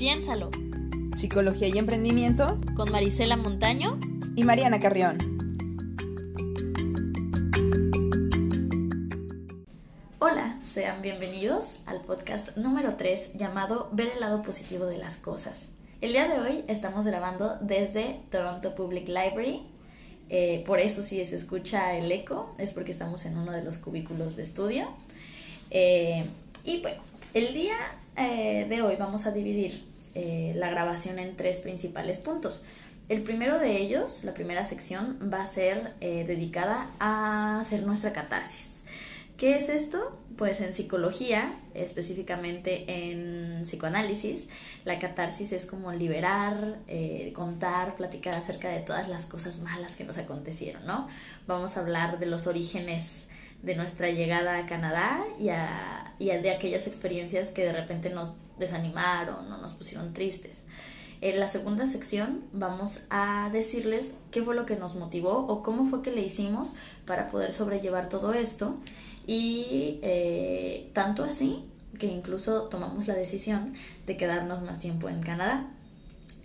Piénsalo. Psicología y Emprendimiento Con Marisela Montaño y Mariana Carrión. Hola, sean bienvenidos al podcast número 3 llamado Ver el lado positivo de las cosas. El día de hoy estamos grabando desde Toronto Public Library. Eh, por eso si se escucha el eco es porque estamos en uno de los cubículos de estudio. Eh, y bueno, el día eh, de hoy vamos a dividir eh, la grabación en tres principales puntos. El primero de ellos, la primera sección, va a ser eh, dedicada a hacer nuestra catarsis. ¿Qué es esto? Pues en psicología, específicamente en psicoanálisis, la catarsis es como liberar, eh, contar, platicar acerca de todas las cosas malas que nos acontecieron, ¿no? Vamos a hablar de los orígenes de nuestra llegada a Canadá y, a, y de aquellas experiencias que de repente nos desanimaron o nos pusieron tristes. En la segunda sección vamos a decirles qué fue lo que nos motivó o cómo fue que le hicimos para poder sobrellevar todo esto y eh, tanto así que incluso tomamos la decisión de quedarnos más tiempo en Canadá.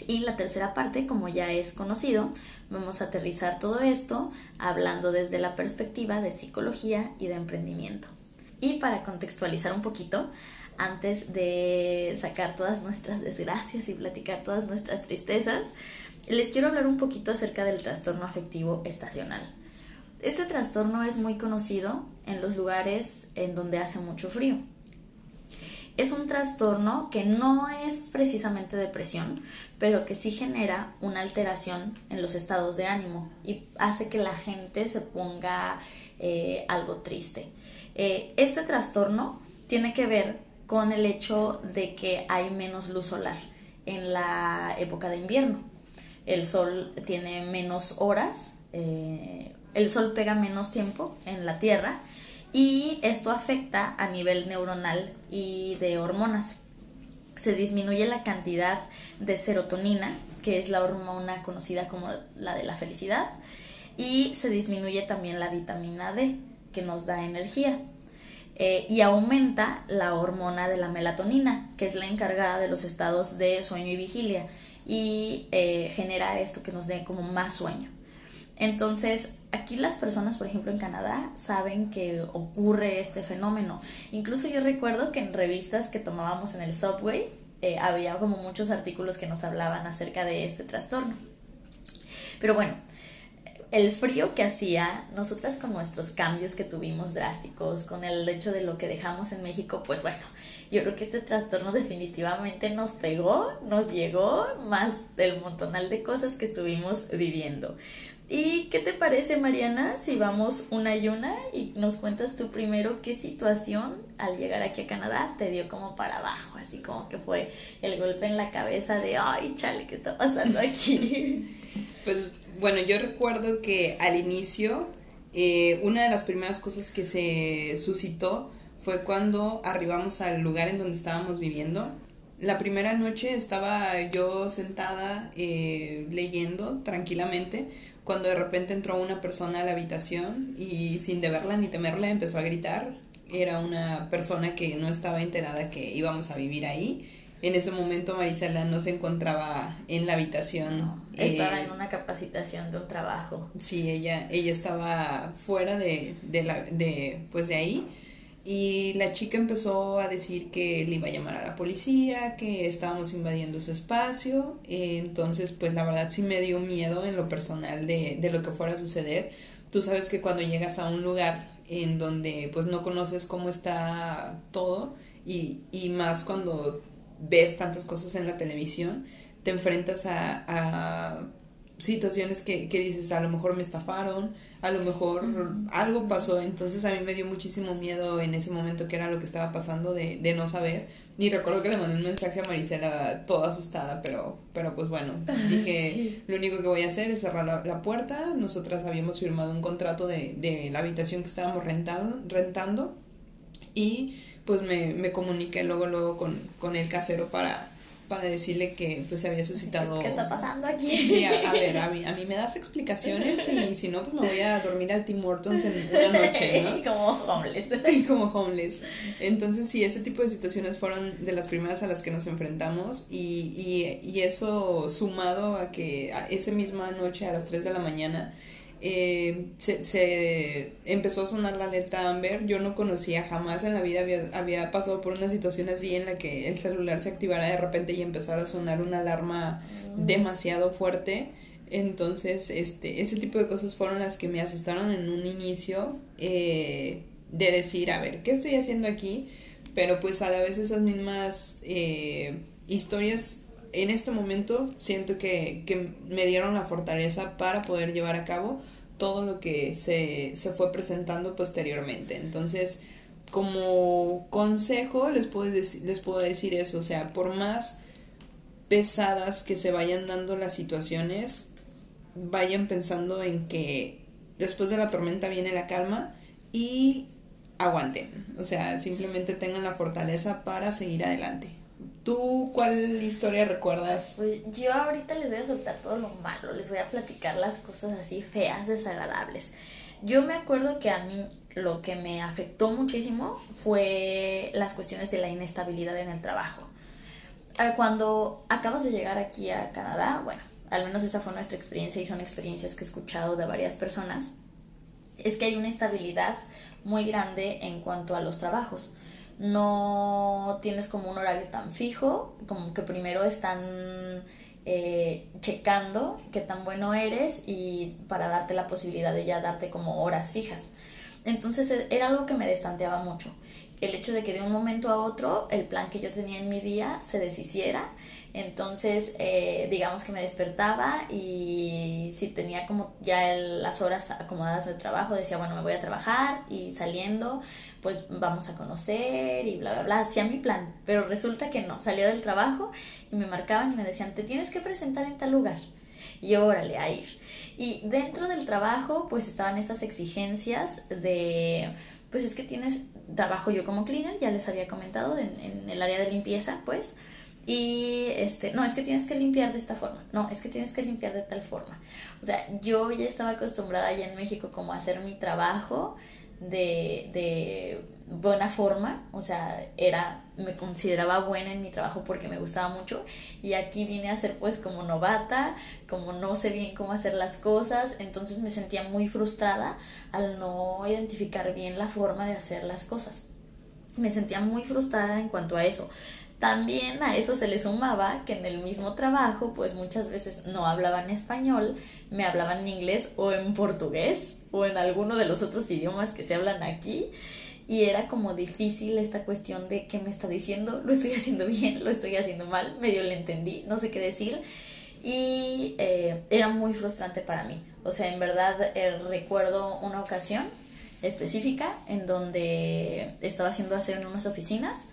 Y la tercera parte, como ya es conocido, vamos a aterrizar todo esto hablando desde la perspectiva de psicología y de emprendimiento. Y para contextualizar un poquito, antes de sacar todas nuestras desgracias y platicar todas nuestras tristezas, les quiero hablar un poquito acerca del trastorno afectivo estacional. Este trastorno es muy conocido en los lugares en donde hace mucho frío. Es un trastorno que no es precisamente depresión, pero que sí genera una alteración en los estados de ánimo y hace que la gente se ponga eh, algo triste. Eh, este trastorno tiene que ver con el hecho de que hay menos luz solar en la época de invierno. El sol tiene menos horas, eh, el sol pega menos tiempo en la Tierra y esto afecta a nivel neuronal y de hormonas. Se disminuye la cantidad de serotonina, que es la hormona conocida como la de la felicidad, y se disminuye también la vitamina D, que nos da energía. Eh, y aumenta la hormona de la melatonina, que es la encargada de los estados de sueño y vigilia, y eh, genera esto que nos dé como más sueño. Entonces, aquí las personas, por ejemplo, en Canadá, saben que ocurre este fenómeno. Incluso yo recuerdo que en revistas que tomábamos en el subway, eh, había como muchos artículos que nos hablaban acerca de este trastorno. Pero bueno, el frío que hacía, nosotras con nuestros cambios que tuvimos drásticos, con el hecho de lo que dejamos en México, pues bueno, yo creo que este trastorno definitivamente nos pegó, nos llegó más del montonal de cosas que estuvimos viviendo. ¿Y qué te parece, Mariana, si vamos una y una y nos cuentas tú primero qué situación al llegar aquí a Canadá te dio como para abajo, así como que fue el golpe en la cabeza de, ay, chale, ¿qué está pasando aquí? Pues bueno, yo recuerdo que al inicio eh, una de las primeras cosas que se suscitó fue cuando arribamos al lugar en donde estábamos viviendo. La primera noche estaba yo sentada eh, leyendo tranquilamente cuando de repente entró una persona a la habitación y sin deberla ni temerla empezó a gritar. Era una persona que no estaba enterada que íbamos a vivir ahí. En ese momento Marisela no se encontraba en la habitación. No, estaba eh, en una capacitación de un trabajo. Sí, ella, ella estaba fuera de, de, la, de, pues de ahí y la chica empezó a decir que le iba a llamar a la policía, que estábamos invadiendo su espacio. entonces, pues la verdad sí me dio miedo en lo personal de, de lo que fuera a suceder. Tú sabes que cuando llegas a un lugar en donde pues no conoces cómo está todo y, y más cuando ves tantas cosas en la televisión, te enfrentas a, a situaciones que, que, dices, a lo mejor me estafaron, a lo mejor algo pasó, entonces a mí me dio muchísimo miedo en ese momento que era lo que estaba pasando de, de no saber. Y recuerdo que le mandé un mensaje a Marisela toda asustada, pero, pero pues bueno, dije, lo único que voy a hacer es cerrar la, la, puerta. Nosotras habíamos firmado un contrato de, de la habitación que estábamos rentado, rentando y pues me, me comuniqué luego, luego con, con el casero para para decirle que pues se había suscitado... ¿Qué está pasando aquí? Sí, a, ver, a mí, a mí me das explicaciones y si no, pues me voy a dormir al Tim Hortons en una noche, ¿no? Como homeless. Como homeless. Entonces, sí, ese tipo de situaciones fueron de las primeras a las que nos enfrentamos y, y, y eso sumado a que esa misma noche a las 3 de la mañana eh, se, se, empezó a sonar la alerta Amber. Yo no conocía, jamás en la vida había, había, pasado por una situación así en la que el celular se activara de repente y empezara a sonar una alarma mm. demasiado fuerte. Entonces, este, ese tipo de cosas fueron las que me asustaron en un inicio eh, de decir, a ver, ¿qué estoy haciendo aquí? Pero pues a la vez esas mismas eh, historias en este momento siento que, que, me dieron la fortaleza para poder llevar a cabo todo lo que se, se fue presentando posteriormente. Entonces, como consejo les puedo, les puedo decir eso, o sea, por más pesadas que se vayan dando las situaciones, vayan pensando en que después de la tormenta viene la calma y aguanten, o sea, simplemente tengan la fortaleza para seguir adelante. ¿Tú cuál historia recuerdas? Pues yo ahorita les voy a soltar todo lo malo, les voy a platicar las cosas así feas, desagradables. Yo me acuerdo que a mí lo que me afectó muchísimo fue las cuestiones de la inestabilidad en el trabajo. Cuando acabas de llegar aquí a Canadá, bueno, al menos esa fue nuestra experiencia y son experiencias que he escuchado de varias personas, es que hay una estabilidad muy grande en cuanto a los trabajos no tienes como un horario tan fijo, como que primero están eh, checando qué tan bueno eres y para darte la posibilidad de ya darte como horas fijas. Entonces e, era algo que me destanteaba mucho. El hecho de que de un momento a otro el plan que yo tenía en mi día se deshiciera entonces, eh, digamos que me despertaba y si tenía como ya las horas acomodadas de trabajo, decía, bueno, me voy a trabajar y saliendo, pues vamos a conocer y bla, bla, bla. Hacía mi plan, pero resulta que no. Salía del trabajo y me marcaban y me decían, te tienes que presentar en tal lugar. Y órale, a ir. Y dentro del trabajo, pues estaban estas exigencias de, pues es que tienes trabajo yo como cleaner, ya les había comentado, en, en el área de limpieza, pues y este, no, es que tienes que limpiar de esta forma, no, es que tienes que limpiar de tal forma. O sea, yo ya estaba acostumbrada allá en México como a hacer mi trabajo de, de buena forma, o sea, era, me consideraba buena en mi trabajo porque me gustaba mucho y aquí vine a ser pues como novata, como no sé bien cómo hacer las cosas, entonces me sentía muy frustrada al no identificar bien la forma de hacer las cosas. Me sentía muy frustrada en cuanto a eso. También a eso se le sumaba que en el mismo trabajo, pues muchas veces no hablaban español, me hablaban en inglés o en portugués o en alguno de los otros idiomas que se hablan aquí. Y era como difícil esta cuestión de qué me está diciendo, lo estoy haciendo bien, lo estoy haciendo mal, medio le entendí, no sé qué decir. Y eh, era muy frustrante para mí. O sea, en verdad eh, recuerdo una ocasión específica en donde estaba haciendo aseo en unas oficinas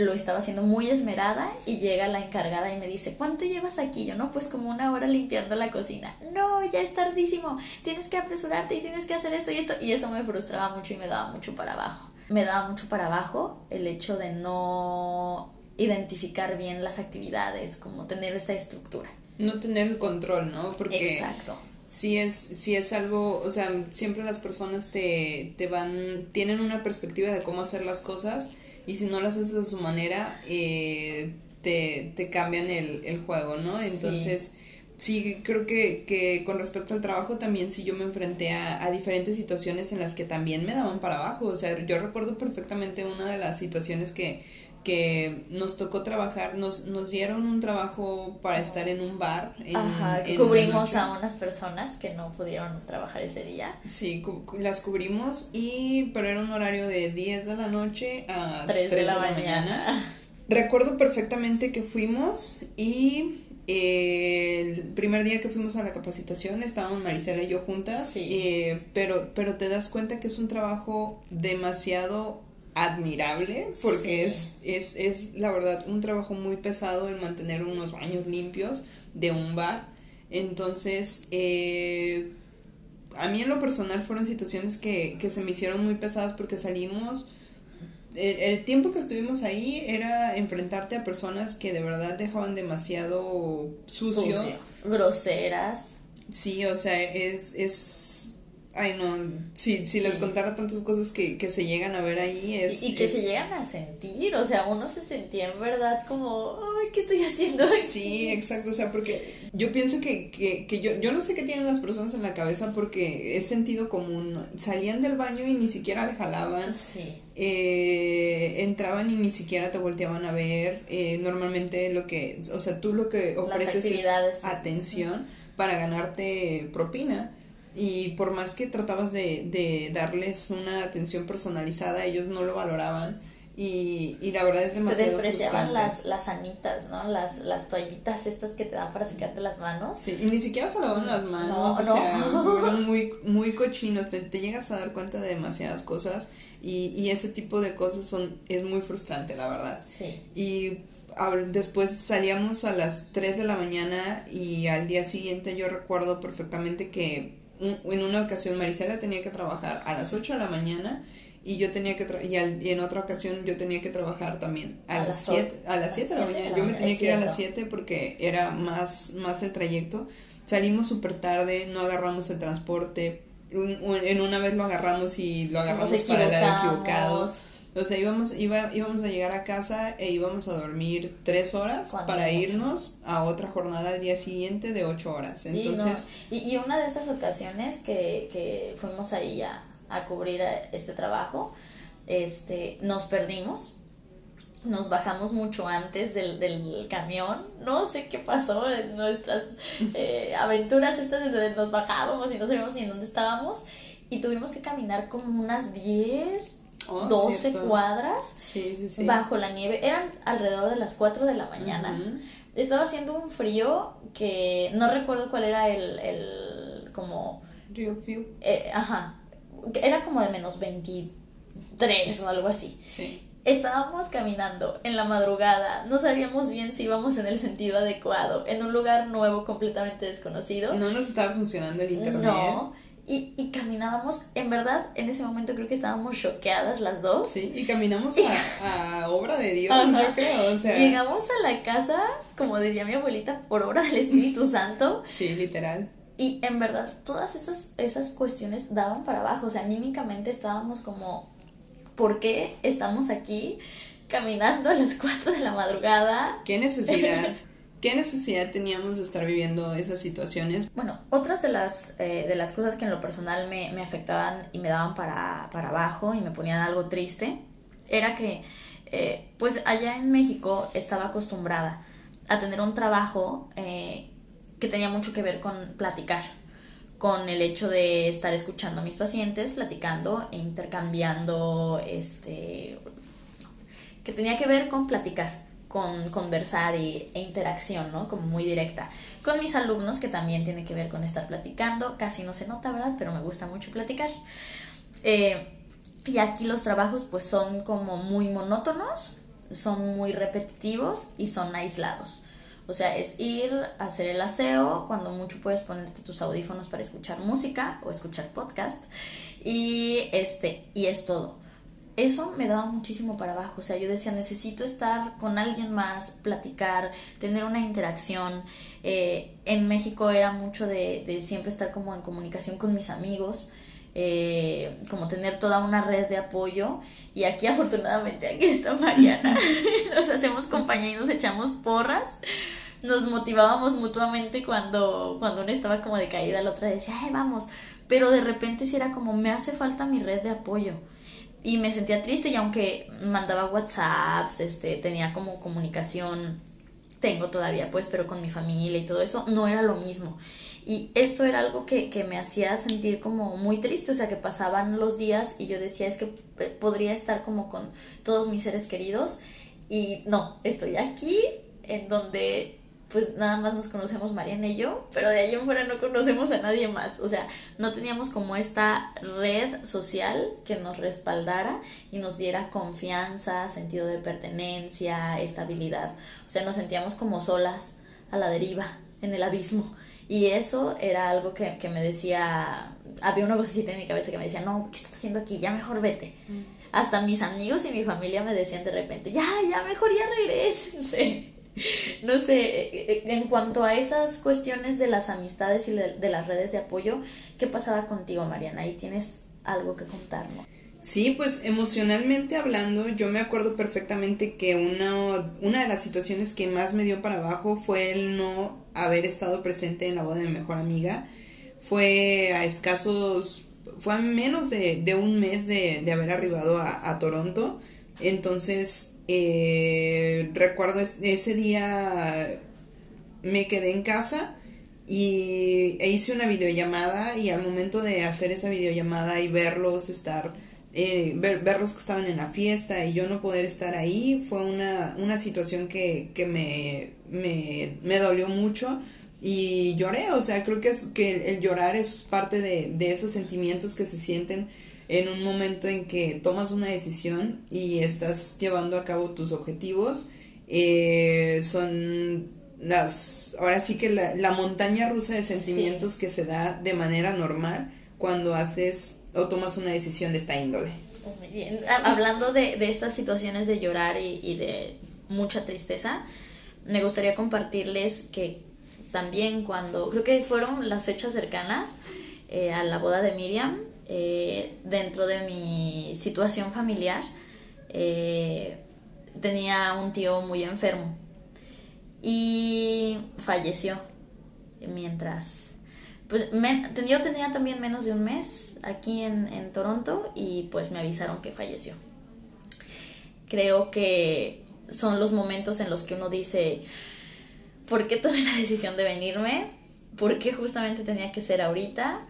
lo estaba haciendo muy esmerada y llega la encargada y me dice, ¿cuánto llevas aquí? Yo no, pues como una hora limpiando la cocina. No, ya es tardísimo, tienes que apresurarte y tienes que hacer esto y esto. Y eso me frustraba mucho y me daba mucho para abajo. Me daba mucho para abajo el hecho de no identificar bien las actividades, como tener esa estructura. No tener el control, ¿no? Porque Exacto. Si es, si es algo, o sea, siempre las personas te, te van, tienen una perspectiva de cómo hacer las cosas y si no las haces a su manera, eh, te, te, cambian el, el, juego, ¿no? Entonces, sí, creo que, que, con respecto al trabajo también sí yo me enfrenté a, a, diferentes situaciones en las que también me daban para abajo, o sea, yo recuerdo perfectamente una de las situaciones que que nos tocó trabajar, nos, nos dieron un trabajo para estar en un bar. Ajá, cubrimos a unas personas que no pudieron trabajar ese día. Sí, las cubrimos, y pero era un horario de 10 de la noche a 3, de, la, mañana. Recuerdo perfectamente que fuimos y eh, el primer día que fuimos a la capacitación estábamos Marisela y yo juntas, eh, pero, pero te das cuenta que es un trabajo demasiado admirable porque es, es, es la verdad un trabajo muy pesado el mantener unos baños limpios de un bar. Entonces, eh, a mí en lo personal fueron situaciones que, que se me hicieron muy pesadas porque salimos el, tiempo que estuvimos ahí era enfrentarte a personas que de verdad dejaban demasiado sucio. sucio. Groseras. Sí, o sea, es, es Ay, no, si, si les contara tantas cosas que, que se llegan a ver ahí es... Y, que se llegan a sentir, o sea, uno se sentía en verdad como, ay, ¿qué estoy haciendo aquí? Sí, exacto, o sea, porque yo pienso que, que, que yo, yo no sé qué tienen las personas en la cabeza porque es sentido común, salían del baño y ni siquiera le jalaban, sí. eh, entraban y ni siquiera te volteaban a ver, eh, normalmente lo que, o sea, tú lo que ofreces es atención para ganarte propina y por más que tratabas de, de darles una atención personalizada, ellos no lo valoraban y, y la verdad es demasiado Te despreciaban las, las anitas, ¿no? Las, las toallitas estas que te dan para secarte las manos. Sí, y ni siquiera se lavaban las manos, o sea, eran muy, muy cochinos, te, te, llegas a dar cuenta de demasiadas cosas y, y ese tipo de cosas son, es muy frustrante, la verdad. Sí. Y después salíamos a las 3 de la mañana y al día siguiente yo recuerdo perfectamente que en una ocasión Marisela tenía que trabajar a las 8 de la mañana y yo tenía que y, y, en otra ocasión yo tenía que trabajar también a, las 7 a las 7 de la mañana. yo me tenía que ir a las 7 porque era más más el trayecto. Salimos súper tarde no agarramos el transporte. En una vez lo agarramos y lo agarramos para el lado equivocado o sea, íbamos, iba, íbamos a llegar a casa e íbamos a dormir tres horas para irnos a otra jornada al día siguiente de ocho horas. Entonces... y, y, una de esas ocasiones que, que fuimos ahí a, a cubrir este trabajo, este, nos perdimos. Nos bajamos mucho antes del, del camión. No sé qué pasó en nuestras eh, aventuras estas en donde nos bajábamos y no sabíamos ni en dónde estábamos. Y tuvimos que caminar como unas 10, 12 cuadras bajo la nieve. Eran alrededor de las 4 de la mañana. Estaba haciendo un frío que no recuerdo cuál era el, el como... Real feel. Eh, ajá. Era como de menos 23 o algo así. Sí. Estábamos caminando en la madrugada, no sabíamos bien si íbamos en el sentido adecuado, en un lugar nuevo completamente desconocido. No nos estaba funcionando el internet. No, y, y, caminábamos, en verdad, en ese momento creo que estábamos choqueadas las dos. Sí, y caminamos a, a obra de Dios, yo creo, o sea. Llegamos a la casa, como diría mi abuelita, por obra del Espíritu Santo. Sí, literal. Y en verdad, todas esas, esas cuestiones daban para abajo, o sea, anímicamente estábamos como, ¿por qué estamos aquí caminando a las 4 de la madrugada? ¿Qué necesidad? ¿Qué necesidad teníamos de estar viviendo esas situaciones? Bueno, otras de las, eh, de las cosas que en lo personal me, me afectaban y me daban para, para, abajo y me ponían algo triste era que, eh, pues allá en México estaba acostumbrada a tener un trabajo eh, que tenía mucho que ver con platicar, con el hecho de estar escuchando a mis pacientes, platicando e intercambiando, este, que tenía que ver con platicar con conversar e interacción, ¿no? Como muy directa. Con mis alumnos, que también tiene que ver con estar platicando, casi no se nota, ¿verdad? Pero me gusta mucho platicar. Eh, y aquí los trabajos pues son como muy monótonos, son muy repetitivos y son aislados. O sea, es ir a hacer el aseo, cuando mucho puedes ponerte tus audífonos para escuchar música o escuchar podcast. Y este, y es todo eso me daba muchísimo para abajo. O sea, yo decía, necesito estar con alguien más, platicar, tener una interacción. Eh, en México era mucho de, de, siempre estar como en comunicación con mis amigos, eh, como tener toda una red de apoyo. Y aquí afortunadamente, aquí está Mariana. nos hacemos compañía y nos echamos porras. Nos motivábamos mutuamente cuando, cuando una estaba como de caída, la otra decía, ay, vamos. Pero de repente sí era como, me hace falta mi red de apoyo y me sentía triste y aunque mandaba WhatsApps, este, tenía como comunicación, tengo todavía pues, pero con mi familia y todo eso, no era lo mismo. Y esto era algo que, que me hacía sentir como muy triste, o sea, que pasaban los días y yo decía, es que eh, podría estar como con todos mis seres queridos y no, estoy aquí en donde pues nada más nos conocemos Mariana y yo, pero de ahí en fuera no conocemos a nadie más. O sea, no teníamos como esta red social que nos respaldara y nos diera confianza, sentido de pertenencia, estabilidad. O sea, nos sentíamos como solas a la deriva, en el abismo. Y eso era algo que, que me decía, había una vocecita en mi cabeza que me decía, no, ¿qué estás haciendo aquí? Ya mejor vete. Hasta mis amigos y mi familia me decían de repente, ya, ya, mejor ya regresense. No sé, eh, eh, en cuanto a esas cuestiones de las amistades y de, las redes de apoyo, ¿qué pasaba contigo, Mariana? Ahí tienes algo que contarnos. Sí, pues emocionalmente hablando, yo me acuerdo perfectamente que una, una de las situaciones que más me dio para abajo fue el no haber estado presente en la boda de mi mejor amiga. Fue a escasos, fue a menos de, un mes de, haber arribado a, Toronto. Entonces, eh, recuerdo ese día me quedé en casa y e hice una videollamada y al momento de hacer esa videollamada y verlos estar eh, ver, verlos que estaban en la fiesta y yo no poder estar ahí fue una, una situación que, que me, me, me, dolió mucho y lloré, o sea, creo que, es, que el, llorar es parte de, de, esos sentimientos que se sienten en un momento en que tomas una decisión y estás llevando a cabo tus objetivos. Eh, son las, ahora sí que la, la montaña rusa de sentimientos que se da de manera normal cuando haces o tomas una decisión de esta índole. Muy bien. Hablando de, de estas situaciones de llorar y, y, de mucha tristeza, me gustaría compartirles que también cuando, creo que fueron las fechas cercanas eh, a la boda de Miriam, eh, dentro de mi situación familiar, eh, tenía un tío muy enfermo y falleció mientras pues yo tenía también menos de un mes aquí en, Toronto y pues me avisaron que falleció. Creo que son los momentos en los que uno dice, ¿por qué tomé la decisión de venirme? ¿Por qué justamente tenía que ser ahorita?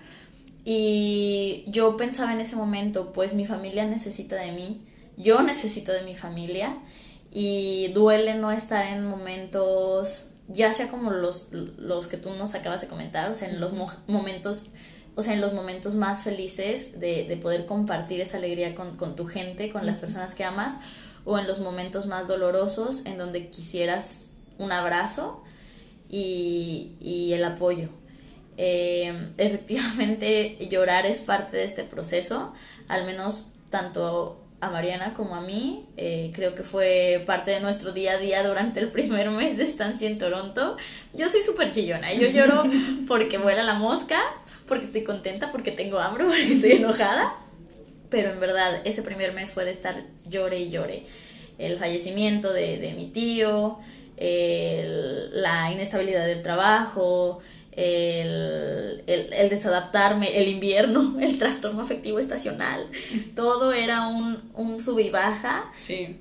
Y yo pensaba en ese momento, pues mi familia necesita de mí, yo necesito de mi familia y duele no estar en momentos ya sea como los, los que tú nos acabas de comentar, o sea, en los momentos, o sea, en los momentos más felices de, de poder compartir esa alegría con, con, tu gente, con las personas que amas, o en los momentos más dolorosos en donde quisieras un abrazo y, y el apoyo. Eh, efectivamente, llorar es parte de este proceso, al menos tanto a Mariana como a mí. Eh, creo que fue parte de nuestro día a día durante el primer mes de estancia en Toronto. Yo soy súper chillona. Yo lloro porque vuela la mosca, porque estoy contenta, porque tengo hambre, porque estoy enojada. Pero en verdad, ese primer mes fue de estar llore y llore. El fallecimiento de, de mi tío, la inestabilidad del trabajo, el, el, desadaptarme, el invierno, el trastorno afectivo estacional, todo era un, un sub y baja,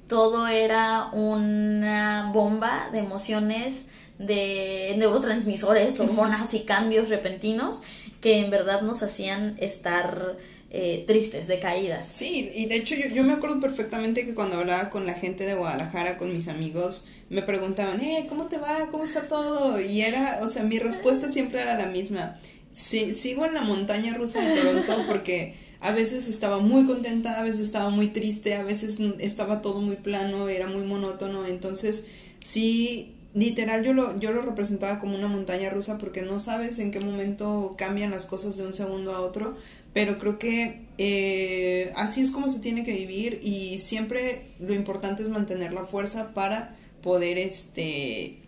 todo era una bomba de emociones, de neurotransmisores, hormonas y cambios repentinos que en verdad nos hacían estar eh, tristes, decaídas. Sí, y de hecho yo, yo me acuerdo perfectamente que cuando hablaba con la gente de Guadalajara, con mis amigos, me preguntaban, eh, ¿cómo te va? ¿Cómo está todo? Y era, o sea, mi respuesta siempre era la misma. Sí, sigo en la montaña rusa de Toronto porque a veces estaba muy contenta, a veces estaba muy triste, a veces estaba todo muy plano, era muy monótono, entonces sí, literal yo lo, yo lo representaba como una montaña rusa porque no sabes en qué momento cambian las cosas de un segundo a otro, pero creo que eh, así es como se tiene que vivir y siempre lo importante es mantener la fuerza para poder este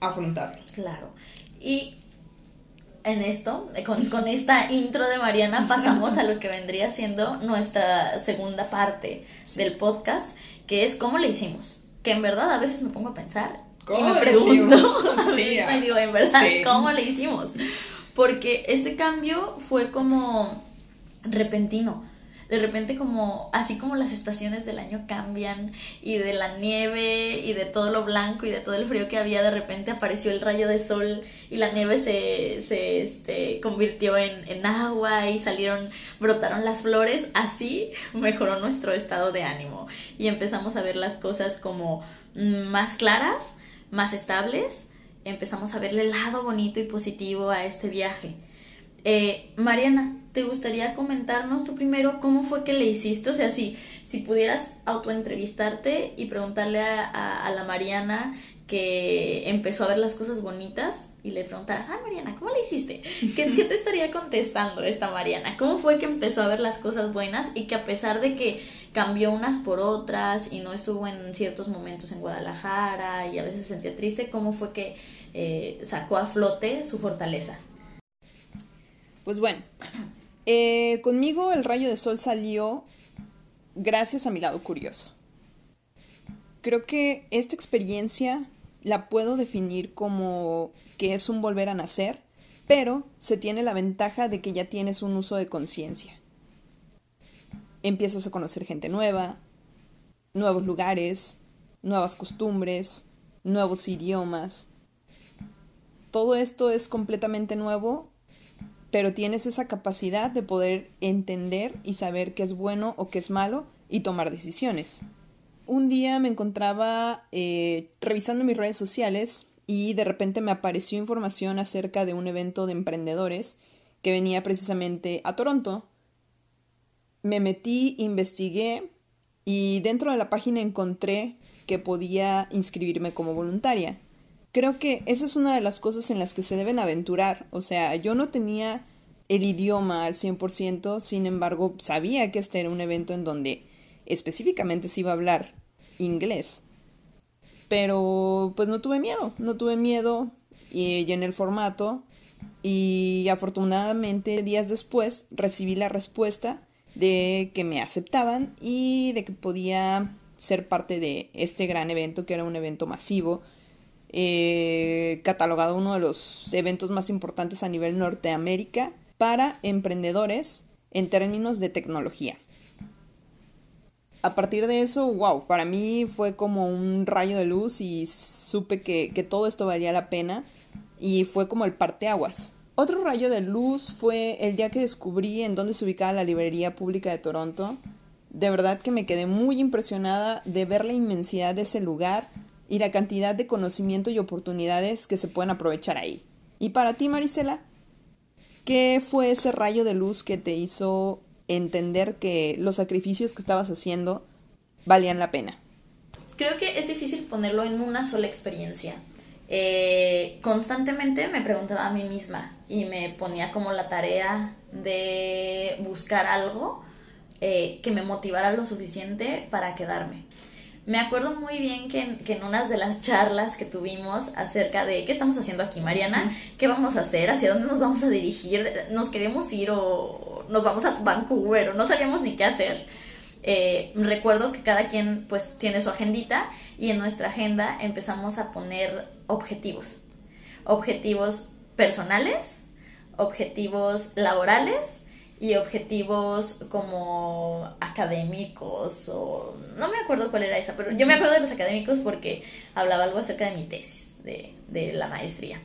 afrontarlo. Claro. Y en esto, con, con, esta intro de Mariana, pasamos a lo que vendría siendo nuestra segunda parte del podcast, que es cómo le hicimos. Que en verdad a veces me pongo a pensar y me pregunto, sí, me digo, en verdad, ¿cómo le hicimos? Porque este cambio fue como repentino. De repente como así como las estaciones del año cambian y de la nieve y de todo lo blanco y de todo el frío que había de repente apareció el rayo de sol y la nieve se, se este, convirtió en, en agua y salieron brotaron las flores así mejoró nuestro estado de ánimo. Y empezamos a ver las cosas como más claras más estables empezamos a verle el lado bonito y positivo a este viaje eh, Mariana, ¿te gustaría comentarnos tú primero cómo fue que le hiciste? O sea, si, si pudieras autoentrevistarte y preguntarle a, a, la Mariana que empezó a ver las cosas bonitas y le preguntaras, ah, Mariana, ¿cómo le hiciste? ¿Qué, te estaría contestando esta Mariana? ¿Cómo fue que empezó a ver las cosas buenas y que a pesar de que cambió unas por otras y no estuvo en ciertos momentos en Guadalajara y a veces se sentía triste, cómo fue que eh, sacó a flote su fortaleza? Pues bueno, eh, conmigo el rayo de sol salió gracias a mi lado curioso. Creo que esta experiencia la puedo definir como que es un volver a nacer, pero se tiene la ventaja de que ya tienes un uso de conciencia. Empiezas a conocer gente nueva, nuevos lugares, nuevas costumbres, nuevos idiomas. Todo esto es completamente nuevo, pero tienes esa capacidad de poder entender y saber qué es bueno o qué es malo y tomar decisiones un día me encontraba eh, revisando mis redes sociales y de repente me apareció información acerca de un evento de emprendedores que venía precisamente a Toronto. Me metí, investigué y dentro de la página encontré que podía inscribirme como voluntaria. Creo que esa es una de las cosas en las que se deben aventurar. O sea, yo no tenía el idioma al 100%, sin embargo, sabía que este era un evento en donde específicamente se iba a hablar inglés. Pero pues no tuve miedo, no tuve miedo y llené el formato y afortunadamente días después recibí la respuesta de que me aceptaban y de que podía ser parte de este gran evento que era un evento masivo eh, catalogado uno de los eventos más importantes a nivel Norteamérica para emprendedores en términos de tecnología a partir de eso, wow, para mí fue como un rayo de luz y supe que, todo esto valía la pena y fue como el parteaguas. Otro rayo de luz fue el día que descubrí en dónde se ubicaba la librería pública de Toronto. De verdad que me quedé muy impresionada de ver la inmensidad de ese lugar y la cantidad de conocimiento y oportunidades que se pueden aprovechar ahí. Y para ti, Marisela, ¿qué fue ese rayo de luz que te hizo entender que los sacrificios que estabas haciendo valían la pena. Creo que es difícil ponerlo en una sola experiencia. Eh, constantemente me preguntaba a mí misma y me ponía como la tarea de buscar algo eh, que me motivara lo suficiente para quedarme. Me acuerdo muy bien que en, que en unas de las charlas que tuvimos acerca de qué estamos haciendo aquí, Mariana, qué vamos a hacer, hacia dónde nos vamos a dirigir, nos queremos ir o nos vamos a Vancouver o no sabíamos ni qué hacer. Eh, recuerdo que cada quien pues tiene su agendita y en nuestra agenda empezamos a poner objetivos. Objetivos personales, objetivos laborales y objetivos como académicos o no me acuerdo cuál era esa, pero yo me acuerdo de los académicos porque hablaba algo acerca de mi tesis de, de la maestría.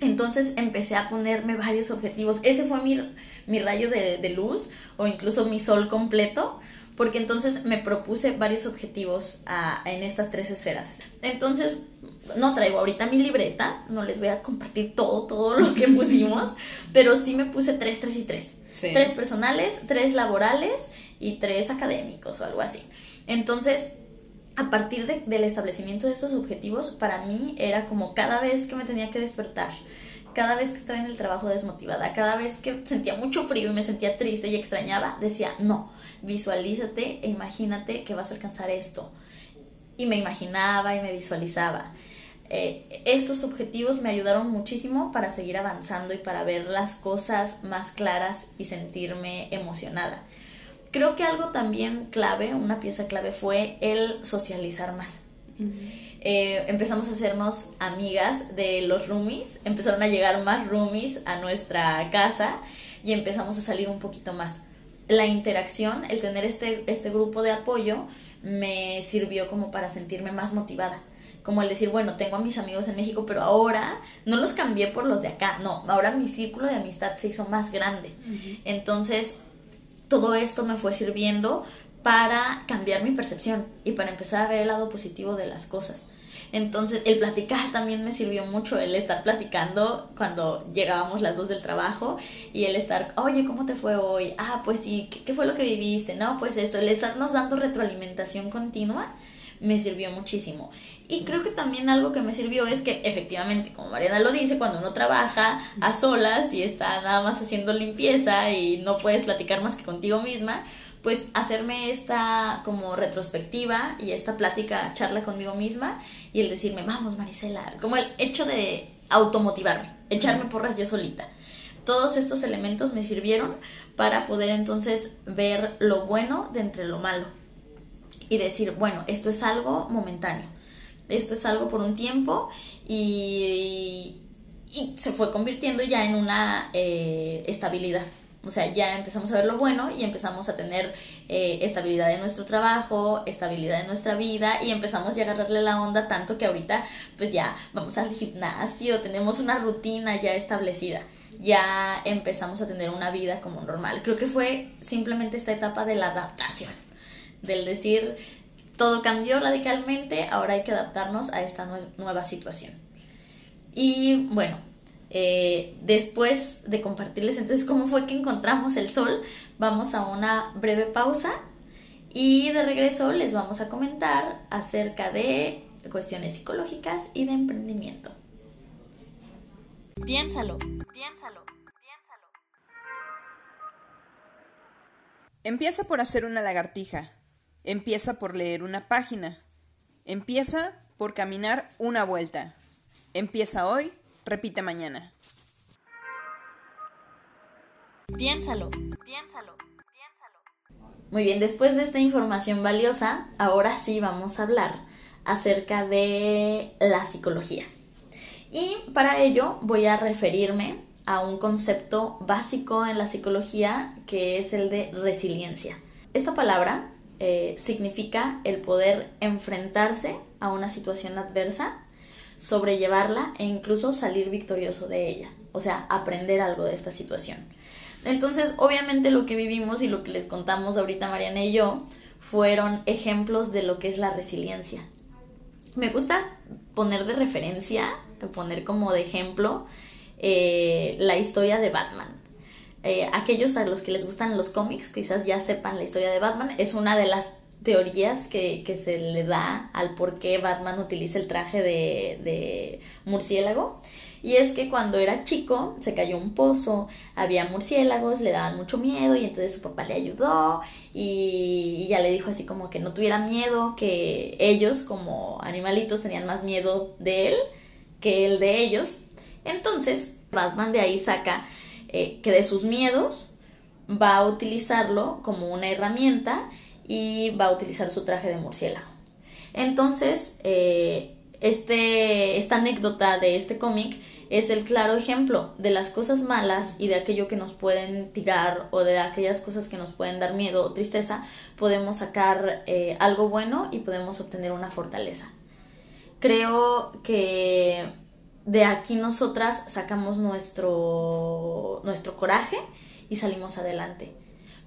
Entonces empecé a ponerme varios objetivos. Ese fue mi, mi rayo de, de, luz o incluso mi sol completo, porque entonces me propuse varios objetivos a, en estas tres esferas. Entonces, no traigo ahorita mi libreta, no les voy a compartir todo, todo lo que pusimos, pero sí me puse tres, tres y tres. Tres personales, tres laborales y tres académicos o algo así. Entonces, a partir del establecimiento de estos objetivos, para mí era como cada vez que me tenía que despertar, cada vez que estaba en el trabajo desmotivada, cada vez que sentía mucho frío y me sentía triste y extrañaba, decía, no, visualízate e imagínate que vas a alcanzar esto. Y me imaginaba y me visualizaba. Eh, estos objetivos me ayudaron muchísimo para seguir avanzando y para ver las cosas más claras y sentirme emocionada. Creo que algo también clave, una pieza clave fue el socializar más. Eh, empezamos a hacernos amigas de los roomies, empezaron a llegar más roomies a nuestra casa y empezamos a salir un poquito más. La interacción, el tener este, este grupo de apoyo, me sirvió como para sentirme más motivada como el decir, bueno, tengo a mis amigos en México, pero ahora no los cambié por los de acá, no, ahora mi círculo de amistad se hizo más grande. Entonces, todo esto me fue sirviendo para cambiar mi percepción y para empezar a ver el lado positivo de las cosas. Entonces, el platicar también me sirvió mucho, el estar platicando cuando llegábamos las dos del trabajo y el estar, oye, ¿cómo te fue hoy? Ah, pues sí, ¿qué, qué fue lo que viviste? No, pues esto, el estarnos dando retroalimentación continua me sirvió muchísimo. Y creo que también algo que me sirvió es que efectivamente, como Mariana lo dice, cuando uno trabaja a solas y está nada más haciendo limpieza y no puedes platicar más que contigo misma, pues hacerme esta como retrospectiva y esta plática, charla conmigo misma y el decirme, vamos Marisela, como el hecho de automotivarme, echarme porras yo solita. Todos estos elementos me sirvieron para poder entonces ver lo bueno de entre lo malo y decir, bueno, esto es algo momentáneo, esto es algo por un tiempo y, y se fue convirtiendo ya en una eh, estabilidad. O sea, ya empezamos a ver lo bueno y empezamos a tener eh, estabilidad en nuestro trabajo, estabilidad en nuestra vida y empezamos ya a agarrarle la onda tanto que ahorita pues ya vamos al gimnasio, tenemos una rutina ya establecida, ya empezamos a tener una vida como normal. Creo que fue simplemente esta etapa de la adaptación, del decir todo cambió radicalmente, ahora hay que adaptarnos a esta nueva situación. Y bueno, eh, después de compartirles entonces cómo fue que encontramos el sol, vamos a una breve pausa y de regreso les vamos a comentar acerca de cuestiones psicológicas y de emprendimiento. Piénsalo, piénsalo, piénsalo. Empieza por hacer una lagartija. Empieza por leer una página. Empieza por caminar una vuelta. Empieza hoy Repite mañana. Piénsalo, piénsalo, piénsalo. Muy bien, después de esta información valiosa, ahora sí vamos a hablar acerca de la psicología. Y para ello voy a referirme a un concepto básico en la psicología que es el de resiliencia. Esta palabra eh, significa el poder enfrentarse a una situación adversa sobrellevarla e incluso salir victorioso de ella, o sea, aprender algo de esta situación. Entonces, obviamente lo que vivimos y lo que les contamos ahorita Mariana y yo fueron ejemplos de lo que es la resiliencia. Me gusta poner de referencia, poner como de ejemplo eh, la historia de Batman. Eh, aquellos a los que les gustan los cómics quizás ya sepan la historia de Batman. Es una de las teorías que, que, se le da al por qué Batman utiliza el traje de, de, murciélago. Y es que cuando era chico se cayó un pozo, había murciélagos, le daban mucho miedo y entonces su papá le ayudó y, ya le dijo así como que no tuviera miedo, que ellos como animalitos tenían más miedo de él que el de ellos. Entonces Batman de ahí saca eh, que de sus miedos va a utilizarlo como una herramienta y va a utilizar su traje de murciélago. Entonces, eh, este, esta anécdota de este cómic es el claro ejemplo de las cosas malas y de aquello que nos pueden tirar o de aquellas cosas que nos pueden dar miedo o tristeza, podemos sacar eh, algo bueno y podemos obtener una fortaleza. Creo que de aquí nosotras sacamos nuestro, nuestro coraje y salimos adelante.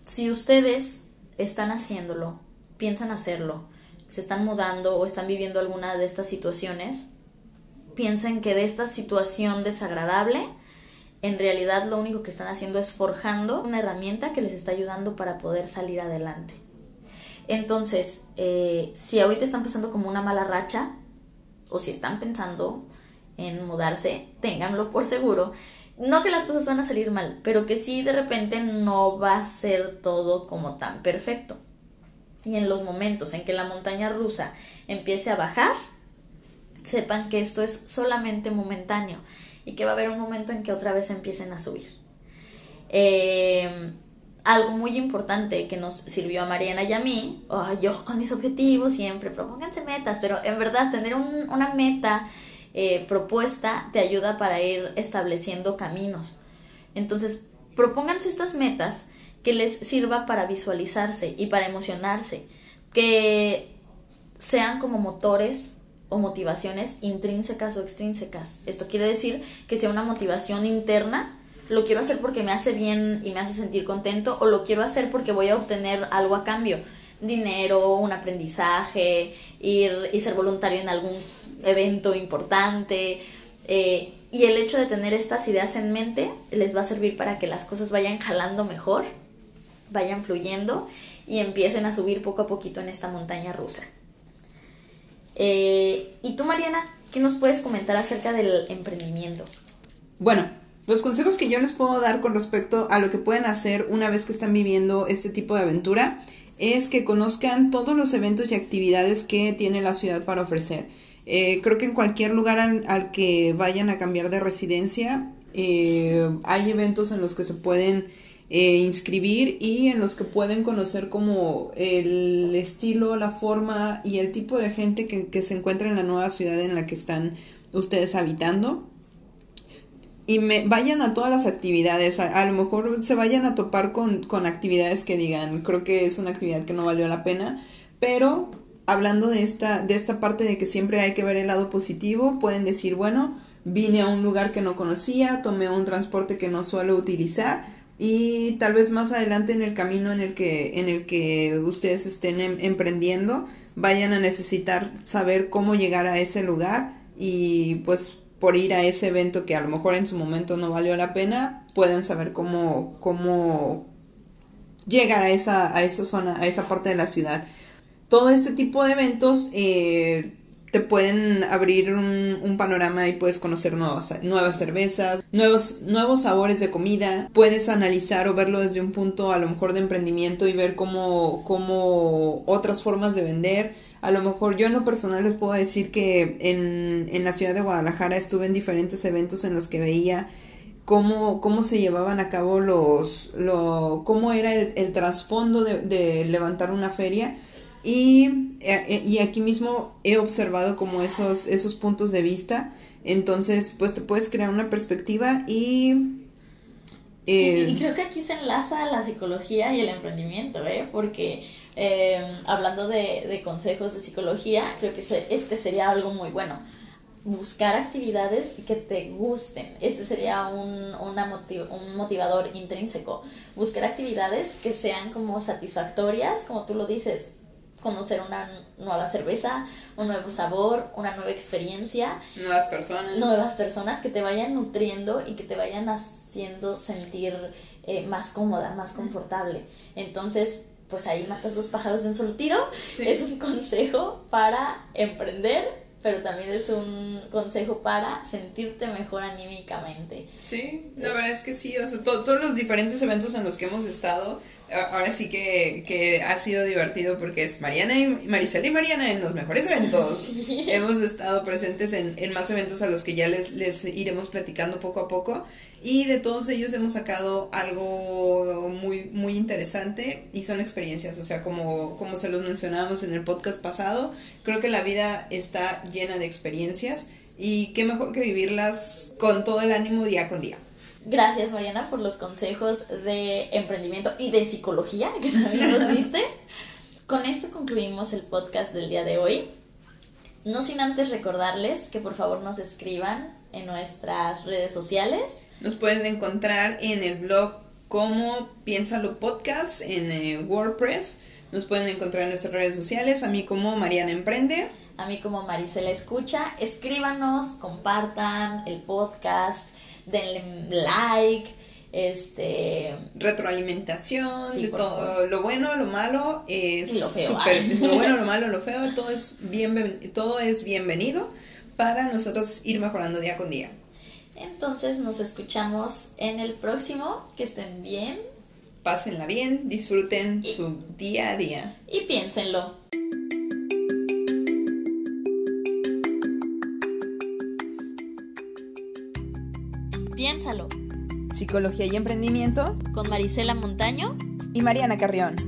Si ustedes están haciéndolo, piensan hacerlo, se están mudando o están viviendo alguna de estas situaciones, piensen que de esta situación desagradable, en realidad lo único que están haciendo es forjando una herramienta que les está ayudando para poder salir adelante. Entonces, eh, si ahorita están pasando como una mala racha, o si están pensando en mudarse, ténganlo por seguro no que las cosas van a salir mal, pero que sí de repente no va a ser todo como tan perfecto. Y en los momentos en que la montaña rusa empiece a bajar, sepan que esto es solamente momentáneo y que va a haber un momento en que otra vez empiecen a subir. Eh, algo muy importante que nos sirvió a Mariana y a mí, yo con mis objetivos siempre, propónganse metas, pero en verdad tener una meta eh, propuesta te ayuda para ir estableciendo caminos. Entonces, propónganse estas metas que les sirva para visualizarse y para emocionarse, que sean como motores o motivaciones intrínsecas o extrínsecas. Esto quiere decir que sea una motivación interna, lo quiero hacer porque me hace bien y me hace sentir contento, o lo quiero hacer porque voy a obtener algo a cambio, dinero, un aprendizaje, ir y ser voluntario en algún evento importante. Eh, y el hecho de tener estas ideas en mente les va a servir para que las cosas vayan jalando mejor, vayan fluyendo y empiecen a subir poco a poquito en esta montaña rusa. Eh, ¿Y tú, Mariana, qué nos puedes comentar acerca del emprendimiento? Bueno, los consejos que yo les puedo dar con respecto a lo que pueden hacer una vez que están viviendo este tipo de aventura es que conozcan todos los eventos y actividades que tiene la ciudad para ofrecer. Eh, creo que en cualquier lugar al, que vayan a cambiar de residencia eh, hay eventos en los que se pueden eh, inscribir y en los que pueden conocer como el estilo, la forma y el tipo de gente que, se encuentra en la nueva ciudad en la que están ustedes habitando. Y me, vayan a todas las actividades, a, lo mejor se vayan a topar con, con actividades que digan, creo que es una actividad que no valió la pena, pero hablando de esta, de esta parte de que siempre hay que ver el lado positivo, pueden decir, bueno, vine a un lugar que no conocía, tomé un transporte que no suelo utilizar, y tal vez más adelante en el camino en el que, en el que ustedes estén em, emprendiendo vayan a necesitar saber cómo llegar a ese lugar y pues por ir a ese evento que a lo mejor en su momento no valió la pena, pueden saber cómo, cómo llegar a esa, a esa zona, a esa parte de la ciudad. Todo este tipo de eventos eh, te pueden abrir un, panorama y puedes conocer nuevas, nuevas cervezas, nuevos, nuevos sabores de comida. Puedes analizar o verlo desde un punto a lo mejor de emprendimiento y ver cómo, cómo otras formas de vender. A lo mejor yo en lo personal les puedo decir que en, en la ciudad de Guadalajara estuve en diferentes eventos en los que veía cómo, cómo se llevaban a cabo los, lo, cómo era el, el trasfondo de, de levantar una feria y, eh, y, aquí mismo he observado como esos, esos puntos de vista. Entonces, pues te puedes crear una perspectiva y... y, creo que aquí se enlaza la psicología y el emprendimiento, ¿eh? Porque eh, hablando de, de, consejos de psicología, creo que este sería algo muy bueno. Buscar actividades que te gusten. Este sería un, una un motivador intrínseco. Buscar actividades que sean como satisfactorias, como tú lo dices conocer una nueva cerveza, un nuevo sabor, una nueva experiencia. Nuevas personas. Nuevas personas que te vayan nutriendo y que te vayan haciendo sentir eh, más cómoda, más confortable. Entonces, pues ahí matas dos pájaros de un solo tiro. Es un consejo para emprender pero también es un consejo para sentirte mejor anímicamente. Sí, la verdad es que sí, o sea, todos los diferentes eventos en los que hemos estado, ahora sí que, que ha sido divertido porque es Mariana y Marisela y Mariana en los mejores eventos. Hemos estado presentes en, en, más eventos a los que ya les, les iremos platicando poco a poco. Y de todos ellos hemos sacado algo muy, muy interesante y son experiencias. O sea, como, como se los mencionábamos en el podcast pasado, creo que la vida está llena de experiencias y qué mejor que vivirlas con todo el ánimo día con día. Gracias Mariana por los consejos de emprendimiento y de psicología que también nos diste. Con esto concluimos el podcast del día de hoy. No sin antes recordarles que por favor nos escriban en nuestras redes sociales. Nos pueden encontrar en el blog como Piénsalo Podcast en eh, WordPress. Nos pueden encontrar en nuestras redes sociales, a mí como Mariana Emprende. A mí como Marisela Escucha. Escríbanos, compartan el podcast denle like, este retroalimentación de todo. lo bueno lo malo es lo, feo, lo bueno lo malo lo feo todo es bien todo es bienvenido para nosotros ir mejorando día con día. Entonces nos escuchamos en el próximo. Que estén bien. Pásenla bien disfruten su día a día. y piénsenlo Psicología y Emprendimiento con Marisela Montaño y Mariana Carrión.